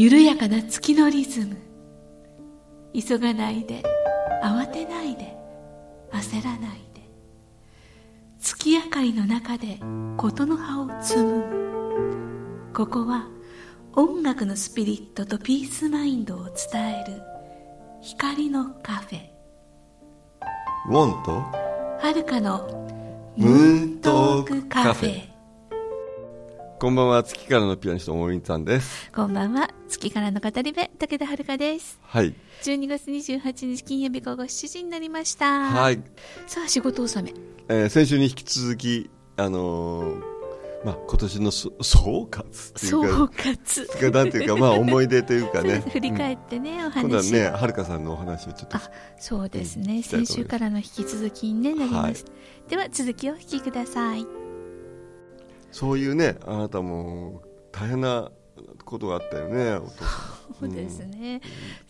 緩やかな月のリズム。急がないで慌てないで焦らないで。月明かりの中で事の葉を摘むここは音楽のスピリットとピースマインドを伝える。光のカフェ。ウォンとはるかのムーントークカフェ。こんばんは月からのピアニストモーリンさんです。こんばんは月からの語り部武田遥です。はい。12月28日金曜日午後7時になりました。はい、さあ仕事納め。えー先週に引き続きあのーまあ今年のそ総括っていう総か括なんていうかまあ思い出というかね。振り返ってね、おうん。今度は話ねはるかさんのお話をちょっとあそうですね、うん先週からの引き続きに、ね、なります、では続きをお聞きください。そういうねあなたも大変なことがあったよねお父さそうですね、ん。さ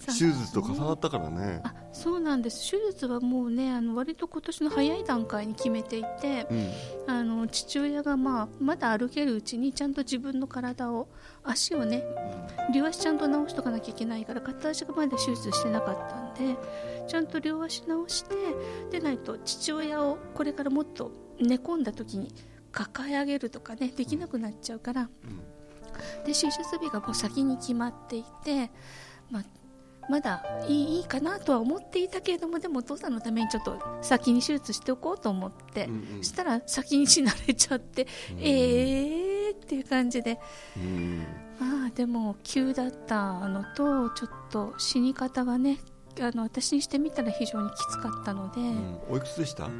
あ手術と重なったからね。あそうなんです。手術はもうねあの割と今年の早い段階に決めていてうん。あの父親が、まあ、まだ歩けるうちにちゃんと自分の体を足をね両足ちゃんと直しとかなきゃいけないから片足がまだ手術してなかったんでちゃんと両足直してでないと父親をこれからもっと寝込んだ時に抱え上げるとかねできなくなっちゃうから、で手術日がもう先に決まっていて、まあまだいいいいかなとは思っていたけれどもでもお父さんのためにちょっと先に手術しておこうと思って、うんうん。したら先に死なれちゃって、えーっていう感じで。うん。ああでも急だったのとちょっと死に方がねあの私にしてみたら非常にきつかったので、ううん。おいくつでした？ー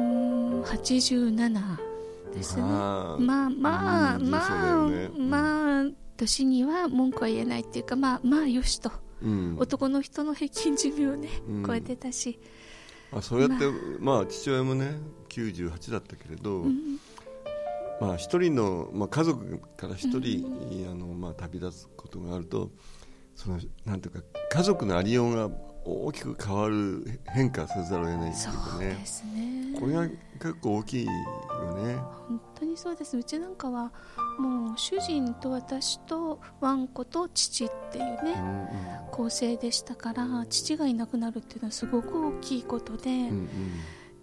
ん87ですね。まあまあうんまあ、まあ年には文句は言えないっていうかまあまあよしと、うん。男の人の平均寿命をね、うん。超えてたし、あそうやって、まあ、父親もね98だったけれど、うん。まあ、一人の、まあ、家族から一人、あのまあ、旅立つことがあるとそのなんていうか家族のありようが大きく変わる変化せざるを得ないってそいうかうでねすね。これが結構大きいよね。本当にそうです。うちなんかはもう主人と私とワンコと父っていうね、うんうん。構成でしたから父がいなくなるっていうのはすごく大きいことで、うん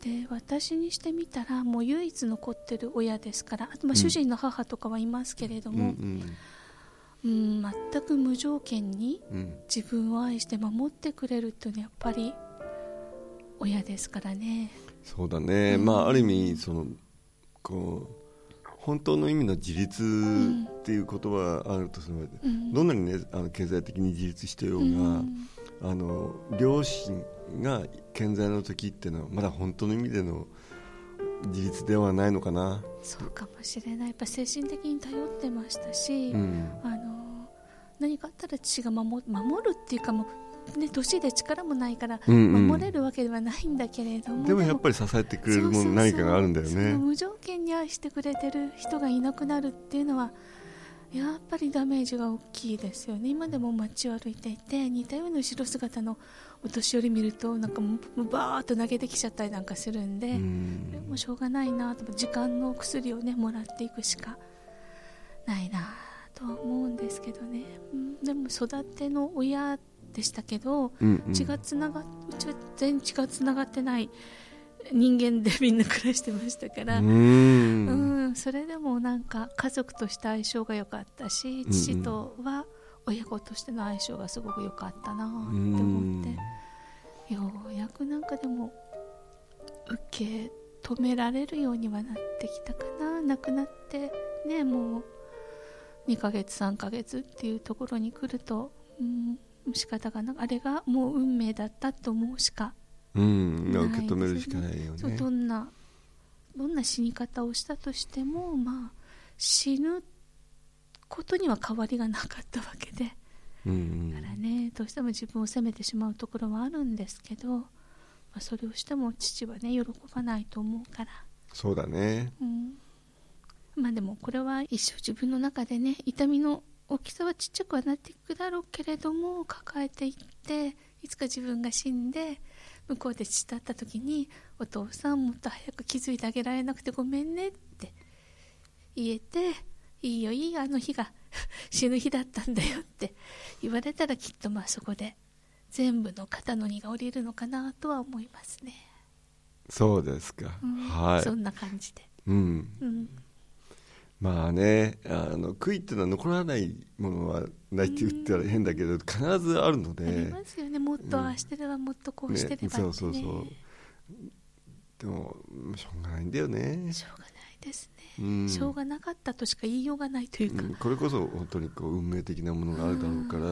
で私にしてみたらもう唯一残ってる親ですからあとまあ主人の母とかはいますけれどうんも、うんうん全く無条件にうん。自分を愛して守ってくれるっていうのはやっぱり親ですからね。そうだね、まあある意味そのこう本当の意味の自立っていう言葉があるとすると、ん。どんなにねあの経済的に自立してようが、うん。あの両親が健在の時っていうのはまだ本当の意味での自立ではないのかな、そうかもしれない。やっぱ精神的に頼ってましたし、うん。あの何かあったら父が守守るっていうかもう、ね、年で力もないからうんうん。守れるわけではないんだけれども、でもやっぱり支えてくれるもの何かがあるんだよね。無条件に愛してくれてる人がいなくなるっていうのはやっぱりダメージが大きいですよね。今でも街を歩いていて似たような後ろ姿のお年寄り見るとなんかもうバーッと投げてきちゃったりなんかするんで、もしょうがないなと時間の薬をねもらっていくしかないなとは思うんですけどね、うん、でも育ての親でしたけど、うんうん。血がつながうちは全然血がつながってない人間でみんな暮らしてましたから、ううん。んそれでもなんか家族として相性が良かったしうん父とは親子としての相性がすごく良かったなって思って、ようやくなんかでも受け止められるようにはなってきたかな。亡くなってねもう2ヶ月3ヶ月っていうところに来ると、うん、仕方がなあれがもう運命だったと思うしかうん。受け止めるしかないよそうねどんなどんな死に方をしたとしても、まあ、死ぬことには変わりがなかったわけで。うん。だからねどうしても自分を責めてしまうところはあるんですけど、まあ、それをしても父はね喜ばないと思うから、そうだね。うん、まあでもこれは一生自分の中でね痛みの大きさはちっちゃくはなっていくだろうけれども抱えていっていつか自分が死んで向こうで父だった時にお父さんもっと早く気づいてあげられなくてごめんねって言えていいよいいよあの日が 死ぬ日だったんだよって言われたらきっとまあそこで全部の肩の荷が下りるのかなとは思いますね、そうですか、うん。はい。そんな感じで、うん。うん、まあねあの悔いっていうのは残らないものはないって言ったら変だけど必ずあるのありで、ますよね。もっとああしてればもっとこうしてればって、ね。そうそうそう。でもしょうがないんだよね、しょうがないですね、うん。しょうがなかったとしか言いようがないというか、うん。これこそ本当にこう運命的なものがあるだろうから、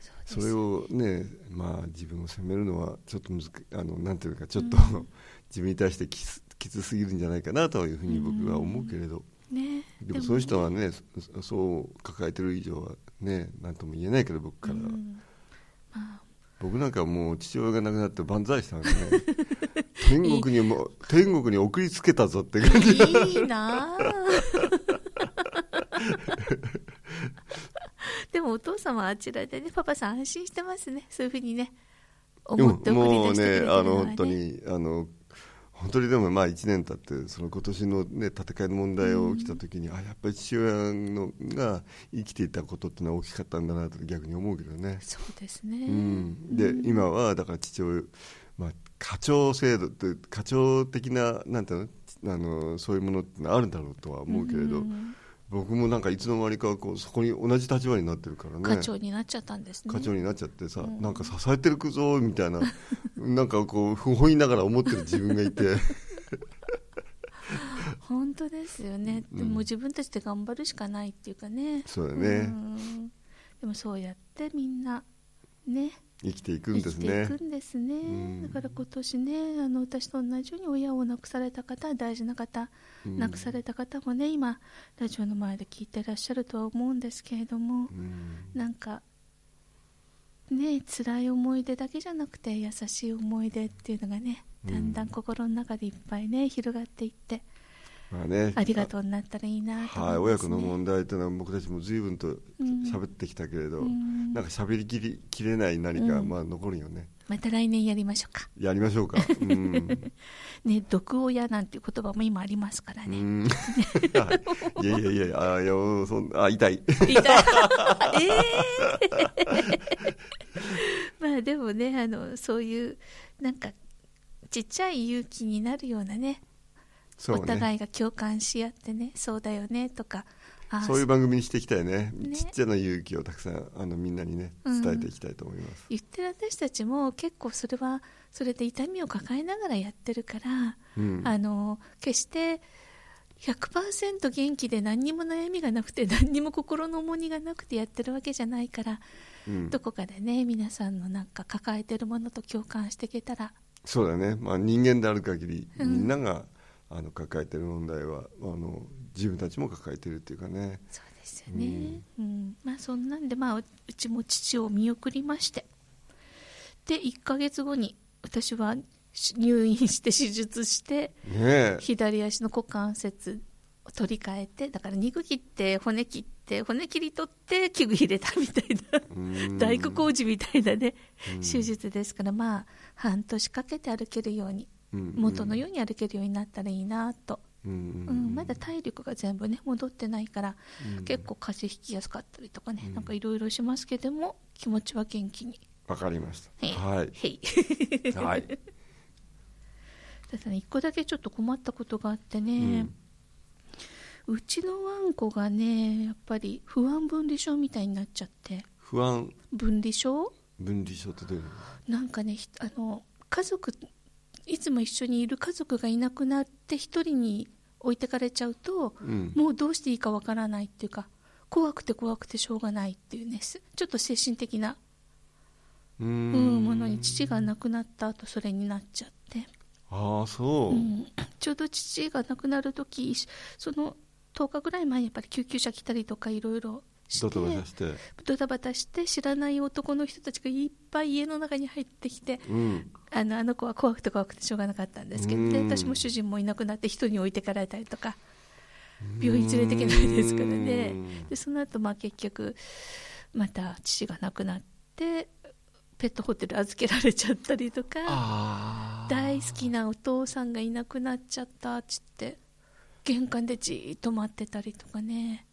そうですそれをね、まあ、自分を責めるのはちょっとあのなんていうかちょっと、うん。自分に対してきつきつすぎるんじゃないかなというふうに僕は思うけれど、ね。でもその人はねそそう抱えてる以上はね何とも言えないけど僕からは、うん。まあ。僕なんかはもう父親が亡くなって万歳したんでね。天国にも天国に送りつけたぞって感じ。いいなあ。でもお父様はあちらでねパパさん安心してますね。そういうふうにね。思って送り出してくれのはねあの本当にあの本当にでもまあ1年経ってその今年の、ね、戦いの問題が起きた時に、あやっぱり父親のが生きていたことってのは大きかったんだなと逆に思うけどね、そうですね、うん、で、うん。今はだから父親、まあ、課長制度って課長的ななんていうのあのそういうものってのはあるんだろうとは思うけれど、ん僕もなんかいつの間にかこうそこに同じ立場になってるからね。課長になっちゃったんですね。課長になっちゃってさ、うん。なんか支えてるくぞみたいな なんかこう不本意ながら思ってる自分がいて。本当ですよね、うん。でも自分たちで頑張るしかないっていうかね。そうだね。ん。でもそうやってみんなね生きていくん生きていですねくんですね。うん。だから今年ねあの私と同じように親を亡くされた方大事な方、うん。亡くされた方もね今ラジオの前で聞いてらっしゃるとは思うんですけれどもうん。なんかね辛い思い出だけじゃなくて優しい思い出っていうのがねうん。だんだん心の中でいっぱいね広がっていってまあね。ありがとうになったらいいなと思はい親子の問題というのは僕たちも随分とうん喋ってきたけれど、うんなんか喋りきりきれない何か、うん。まあ残るよね。また来年やりましょうか。やりましょうか。うん、ね毒親なんていう言葉も今ありますからね、うん。いやいやいやあいやそんあ痛い。痛い。えー。まあでもねあのそういうなんかちっちゃい勇気になるようなねね。お互いが共感し合ってねそうだよねとかあそういう番組にしていきたいね。ね。ちっちゃな勇気をたくさんあのみんなにねうん。伝えていきたいと思います、言ってる私たちも結構それはそれで痛みを抱えながらやってるから、うん。あの決して100%元気で何にも悩みがなくて何にも心の重荷がなくてやってるわけじゃないから、うん。どこかでね皆さんのなんか抱えてるものと共感していけたら。そうだね、まあ、人間である限り、うん。みんながあの抱えてる問題はあの自分たちも抱えてるっていうかね。そうですよね、うん。まあそんなんで、まあ、ううちも父を見送りまして。で1ヶ月後に私はし 入院して手術してねえ。左足の股関節を取り替えてだから肉切って骨切って骨切り取って器具入れたみたいなうん。大工工事みたいなねうん。手術ですからまあ半年かけて歩けるようにうん元のように歩けるようになったらいいなと、うん。うん、まだ体力が全部ね戻ってないからうん。結構風邪ひきやすかったりとかね、うん。なんかいろいろしますけども気持ちは元気に。わかりました。へい。はい。はい、ただね一個だけちょっと困ったことがあってね、うちのワンコがねやっぱり不安分離症みたいになっちゃって。不安。分離症？分離症ってどういうの？なんかねひあの家族いつも一緒にいる家族がいなくなって一人に置いてかれちゃうと、うん。もうどうしていいかわからないっていうか怖くて怖くてしょうがないっていうねすちょっと精神的な、ううんん、ものに父が亡くなった後それになっちゃって、ああそう、うん、ちょうど父が亡くなる時その10日ぐらい前にやっぱり救急車来たりとかいろいろしてドタバタしてドタバタして知らない男の人たちがいっぱい家の中に入ってきてうん。あのあの子は怖くて怖くてしょうがなかったんですけど私も主人もいなくなって人に置いてかれたりとか病院連れてけないですからね。うん。でその後まあ結局また父が亡くなってペットホテル預けられちゃったりとか大好きなお父さんがいなくなっちゃったっつって玄関でじーっと待ってたりとかね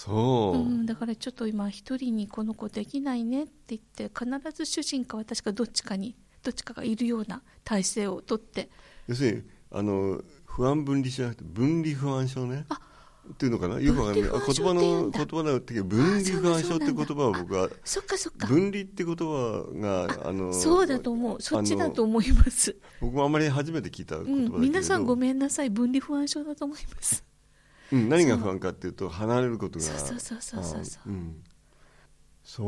そう、うん、だからちょっと今一人にこの子できないねって言って必ず主人か私かどっちかにどっちかがいるような体制をとって。要するにあの不安分離じゃなくて分離不安症ねあっていうのかな？よくわかんない。言葉の言葉の時分離不安症って言葉は僕はそっかそっか。分離って言葉があのそうだと思う。そっちだと思います、僕もあまり初めて聞いた言葉だけれど、うん、皆さんごめんなさい。分離不安症だと思いますうん、何が不安かっていうと離れることがそうそうそうそうそう。そうん、そ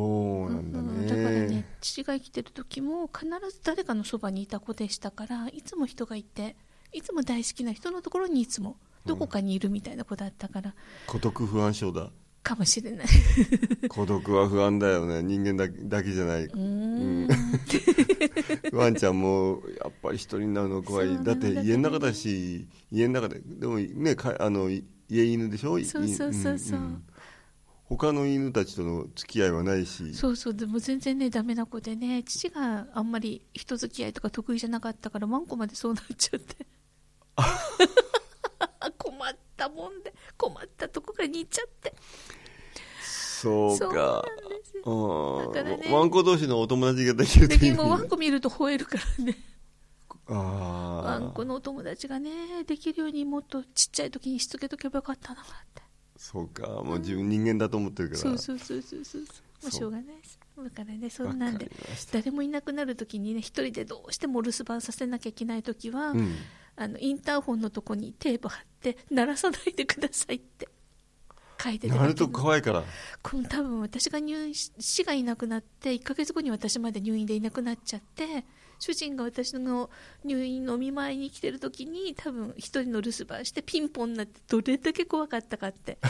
うなんだね,、うんだからね父が生きてる時も必ず誰かのそばにいた子でしたからいつも人がいていつも大好きな人のところにいつもどこかにいるみたいな子だったから、孤独不安症だ。かもしれない。孤独は不安だよね。人間だけだけじゃない、うーん。ワンちゃんもやっぱり一人になるの怖い。だって家の中だし家の中で。でもねかあのい家犬でしょ？そうそうそうそう。ん他の犬たちとの付き合いはないし。そうそう。でも全然ねダメな子でね父があんまり人付き合いとか得意じゃなかったからワンコまでそうなっちゃって。困ったもんで困ったとこが似ちゃって。そうそうかなんです。ようん。だからね。ワンコ同士のお友達ができるといいでもワンコ見ると吠えるからね。あワあンコのお友達がねできるようにもっとちっちゃい時にしつけとけばよかったなってそうかもう自分人間だと思ってるから。そうそうそうそうそう。まあそうしょうがない。ですだからねそんなんで。誰もいなくなる時にね一人でどうしてもお留守番させなきゃいけない時は、うん。あのインターホンのとこにテープ貼って鳴らさないでくださいって。書いてなると怖いから。この多分私が入院し死がいなくなって1ヶ月後に私まで入院でいなくなっちゃって主人が私の入院のお見舞いに来てる時に多分一人の留守番してピンポンになってどれだけ怖かったかって。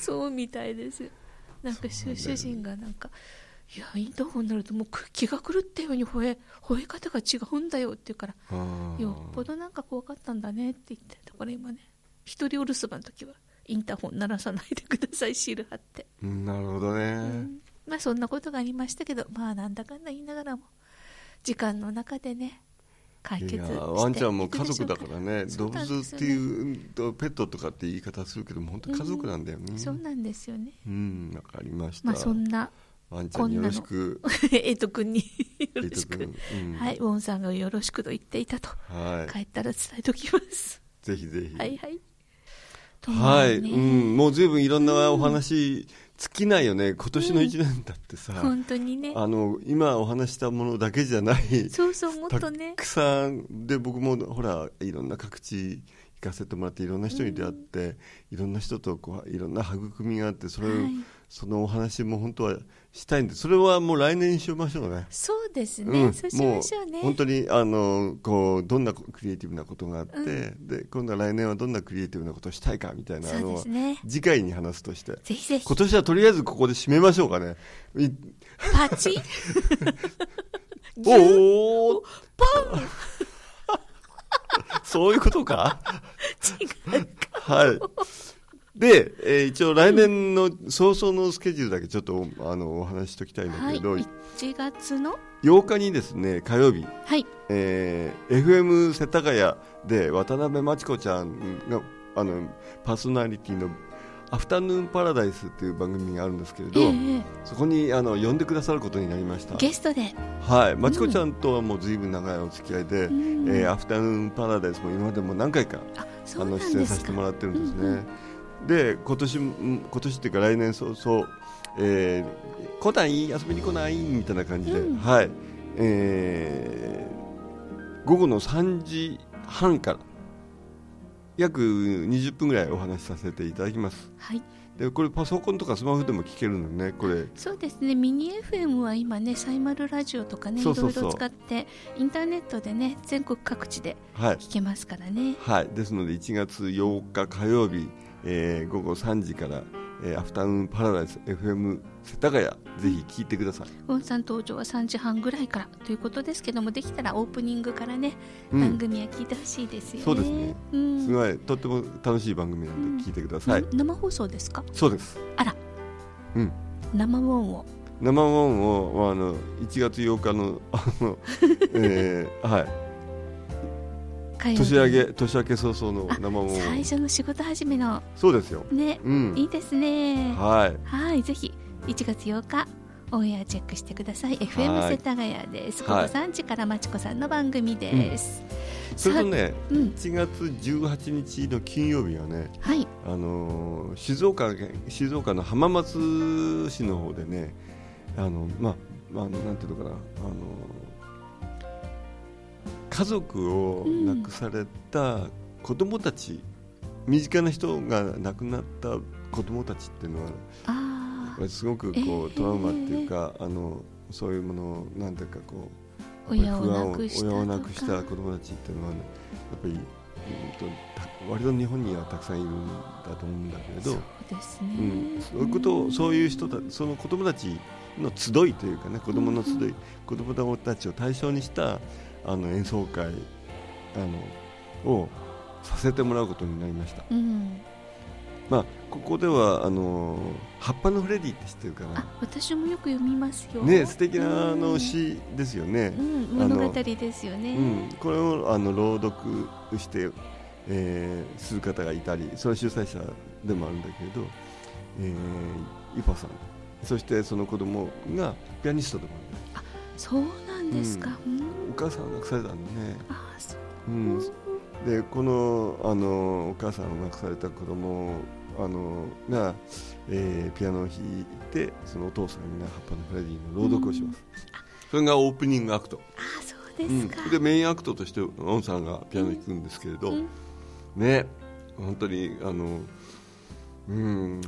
そうみたいです。なんか主,、人がなんかいやインターホンになるともう気が狂ったように吠え吠え方が違うんだよって言うからよっぽどなんか怖かったんだねって言ってだから今ね一人お留守番の時はインターホン鳴らさないでくださいシール貼って、うんなるほどね、うんまあそんなことがありましたけどまあなんだかんだ言いながらも時間の中でね解決していやワンちゃんも家族だからねそう動物っていうとペットとかって言い方するけども本当家族なんだよね。そうなんですよね。うんわかりました、まあそんなワンちゃん に よろしく。エイト君によろしく、うん。はいウォンさんがよろしくと言っていたと。はい。帰ったら伝えておきます。ぜひぜひ。はいはい。はい、とうん、もう随分いろんなお話尽きないよね今年の一年だってさ、本当にね。あの今お話したものだけじゃないそうそうもっとね。たくさんで僕もほらいろんな各地行かせてもらっていろんな人に出会って、いろんな人とこういろんな育みがあってそれを、はい。そのお話も本当はしたいんでそれはもう来年にしましょうね。そうですね、そうしましょうね。本当にあのこうどんなクリエイティブなことがあって、で今度は来年はどんなクリエイティブなことをしたいかみたいなのはですね。次回に話すとして。ぜひぜひ。今年はとりあえずここで締めましょうかねいパチ？おお そういうことか？違うはいで、えー一応来年の早々のスケジュールだけちょっとあのお話ししときたいんだはいけど、1月の？8日にですね火曜日。はい。えー FM 世田谷で渡辺真知子ちゃんがあのパーソナリティの「アフタヌーンパラダイス」っていう番組があるんですけれど、ええそこにあの呼んでくださることになりました。ゲストで、はい。真知子ちゃんとはもう随分長いお付き合いで、うん。えーアフタヌーンパラダイスも今までも何回か。あの出演させてもらってるんですね、うんうんで今年うん今年っていうか来年早々、えー来ない？遊びに来ない？みたいな感じで、うん。はい、えー午後の3時半から約20分ぐらいお話しさせていただきます。はい。でこれパソコンとかスマホでも聞けるのねこれ。そうですね。ミニ FM は今ねサイマルラジオとかねいろいろ使ってインターネットでね全国各地ではい。聞けますからね。はい、ですので1月8日火曜日、えー午後3時から、えーアフタヌーンパラダイス FM 世田谷ぜひ聞いてください、ウォンさん登場は3時半ぐらいからということですけどもできたらオープニングからね、うん。番組は聞いてほしいですよね。そうですね、うん。すごいとっても楽しい番組なんで聞いてください、な生放送ですか？そうです。あら。うん。生ウォンを。生もんをあの1月8日のあの、えーはい年明け年明け早々の生も最初の仕事始めの。そうですよ。ね、うん。いいですね。はい。はいぜひ1月8日オンエアチェックしてください。FM はい。世田谷です。午後はい3時からまちこさんの番組です、それとねうん。1月18日の金曜日はねはい。あのー静岡県静岡の浜松市の方でねあのまあまあなんていうのかなあの家族を亡くされた子供たち、身近な人が亡くなった子供たちっていうのはすごくこう、えー。トラウマっていうかあのそういうものをなんていうかこう親を不安亡くした親を亡とくしたか子供たちっていうのは、ね、やっぱり、うん割と日本にはたくさんいるんだと思うんだけれどそうですね、うん、そういうことをそういう人たその子供たちの集いというかね子供の集い、うん。子供たちを対象にしたあの演奏会あのをさせてもらうことになりました。うん、まあここではあの葉っぱのフレディって知ってるかあな。私もよく読みますよ。ね素敵なあうんの詩ですよね。うん、物語ですよね、うん、これをあの朗読して、えーする方がいたりそれは主催者でもあるんだけれど、えー、イパさん。そしてその子供がピアニストでもあそうなんですか、うん母さんが亡くされたんでね、う。うん、でこのあのお母さんを亡くされた子供あのが、えーピアノを弾いてそのお父さんが「葉っぱのフレディ」の朗読をします、それがオープニングアクト。あそうでうん。すか、、でメインアクトとしてオンさんがピアノ弾くんですけれど、うん。ね。本当にあのうん。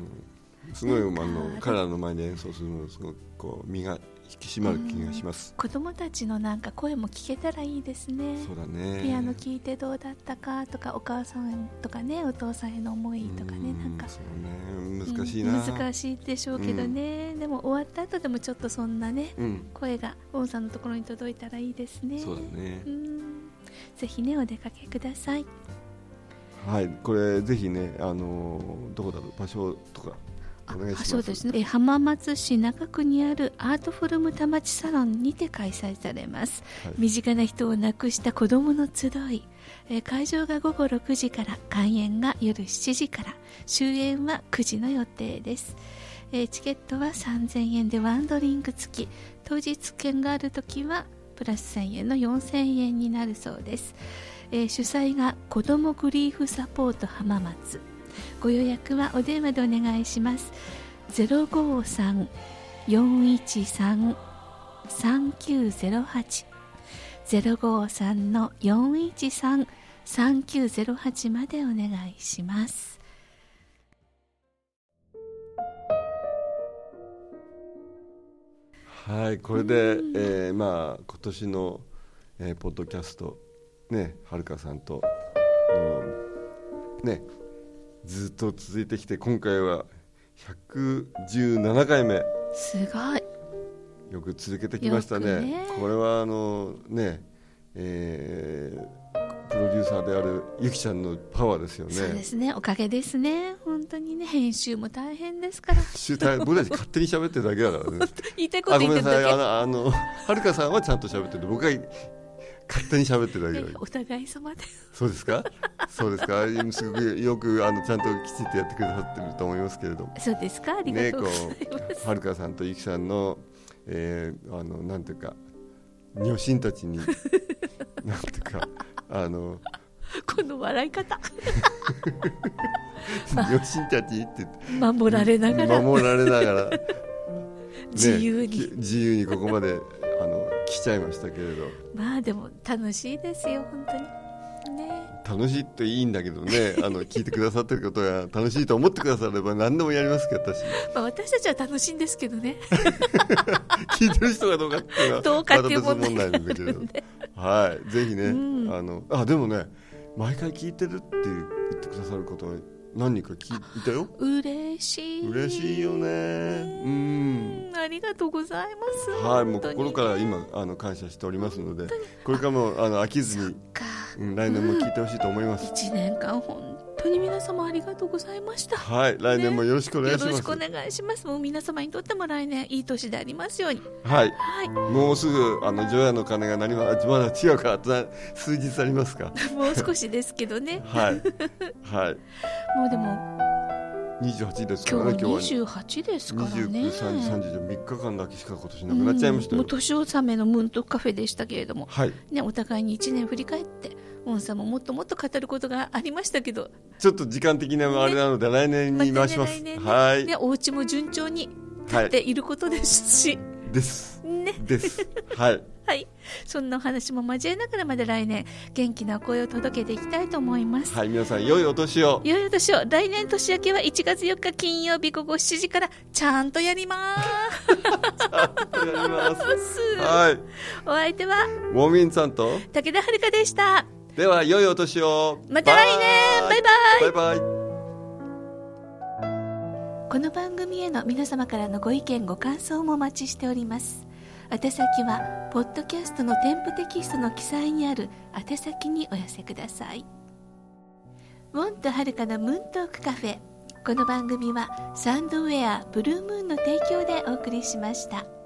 すごいあの彼らの前で演奏するのすごくこう身が引き締まる気がします、子供たちのなんか声も聞けたらいいですね。そうだね。ピアノ聴いてどうだったかとかお母さんとかねお父さんへの思いとかねうんなんか。そうね。難しいな、うん難しいでしょうけどね、でも終わった後でもちょっとそんなねうん。声がウォンさんのところに届いたらいいですね。そうだね。うん。ぜひねお出かけください。はい。これぜひねあのどこだろう？場所とか。あお願いします。そうですね。え浜松市中区にあるアートフォルム田町サロンにて開催されます、はい。身近な人を亡くした子どもの集い。え会場が午後6時から開演が夜7時から。終演は9時の予定です。えチケットは3000円でワンドリンク付き。当日券がある時はプラス1000円の4000円になるそうです、えー主催が子どもグリーフサポート浜松ご予約はお電話でお願いします。053-413-3908 053の413-3908までお願いします。はいこれで、えーまあ今年の、えーポッドキャストねはるかさんとうんねずっと続いてきて今回は117回目。すごい。よく続けてきましたね。ね。これはあのねえープロデューサーであるゆきちゃんのパワーですよね。そうですね。おかげですね。本当にね。編集も大変ですから。集大僕たち勝手に喋ってるだけだからね。言いたいことあごめんなさい言ってるだけ。あのあのはるかさんはちゃんと喋ってる僕が勝手に喋ってるだけだけど。お互い様でそうですか？そうですか？すごくよくあのちゃんときちっとやってくださってると思いますけれども。そうですか？ありがとうございます、うはるかさんとゆきさんの、えーあのなんていうか女神たちに なんていうかあのこの笑い方。女神たちって守られながら。守られながら、ね 自由に。き自由にここまで来ちゃいましたけれど。まあでも楽しいですよ本当に。ね。楽しいっていいんだけどね。あの聞いてくださってることが楽しいと思ってくだされば何でもやりますけど私。まあ、私たちは楽しいんですけどね。聞いてる人がどうかっていうのは どうかっていう問題なんだけれどはい。ぜひね、うん。あのあでもね毎回聞いてるって言ってくださる方は何人か聞いたよ？嬉しい。嬉しいよね。うん。ありがとうございます。はいもう心から今あの感謝しておりますのでこれからもあの飽きずに、か。うん来年も聞いてほしいと思います、1年間本当に皆様ありがとうございました。はい来年もよろしくお願いします、よろしくお願いします。もう皆様にとっても来年いい年でありますように。はい。はい。もうすぐあの除夜の鐘が鳴りま だ違うかざ数日ありますか？もう少しですけどね。はい。はい。もうでも28ですからね今日はは28ですからね29、30、30、3日間だけしか今年なくなっちゃいましたようんもう。年納めのムントカフェでしたけれども、はい、ね、お互いに1年振り返ってウォンさんももっともっと語ることがありましたけどちょっと時間的なあれなので、来年に回します。来年ねはい、ね、お家も順調にはい、でいることですし、です。ねです。はい、はい、そんなお話も交えながらまで来年元気な声を届けていきたいと思います。はい、皆さん良いお年を。いよいよ年を来年年明けは1月4日金曜日午後7時からちゃんとやります。やります。はい、お相手は？ウォーミンさんと、武田遥でした。では良いお年を。また来年バイバイバイバイ。この番組への皆様からのご意見ご感想もお待ちしております。宛先はポッドキャストの添付テキストの記載にある宛先にお寄せください。ウォンとはるかのムーントークカフェ。この番組はサンドウェアブルームーンの提供でお送りしました。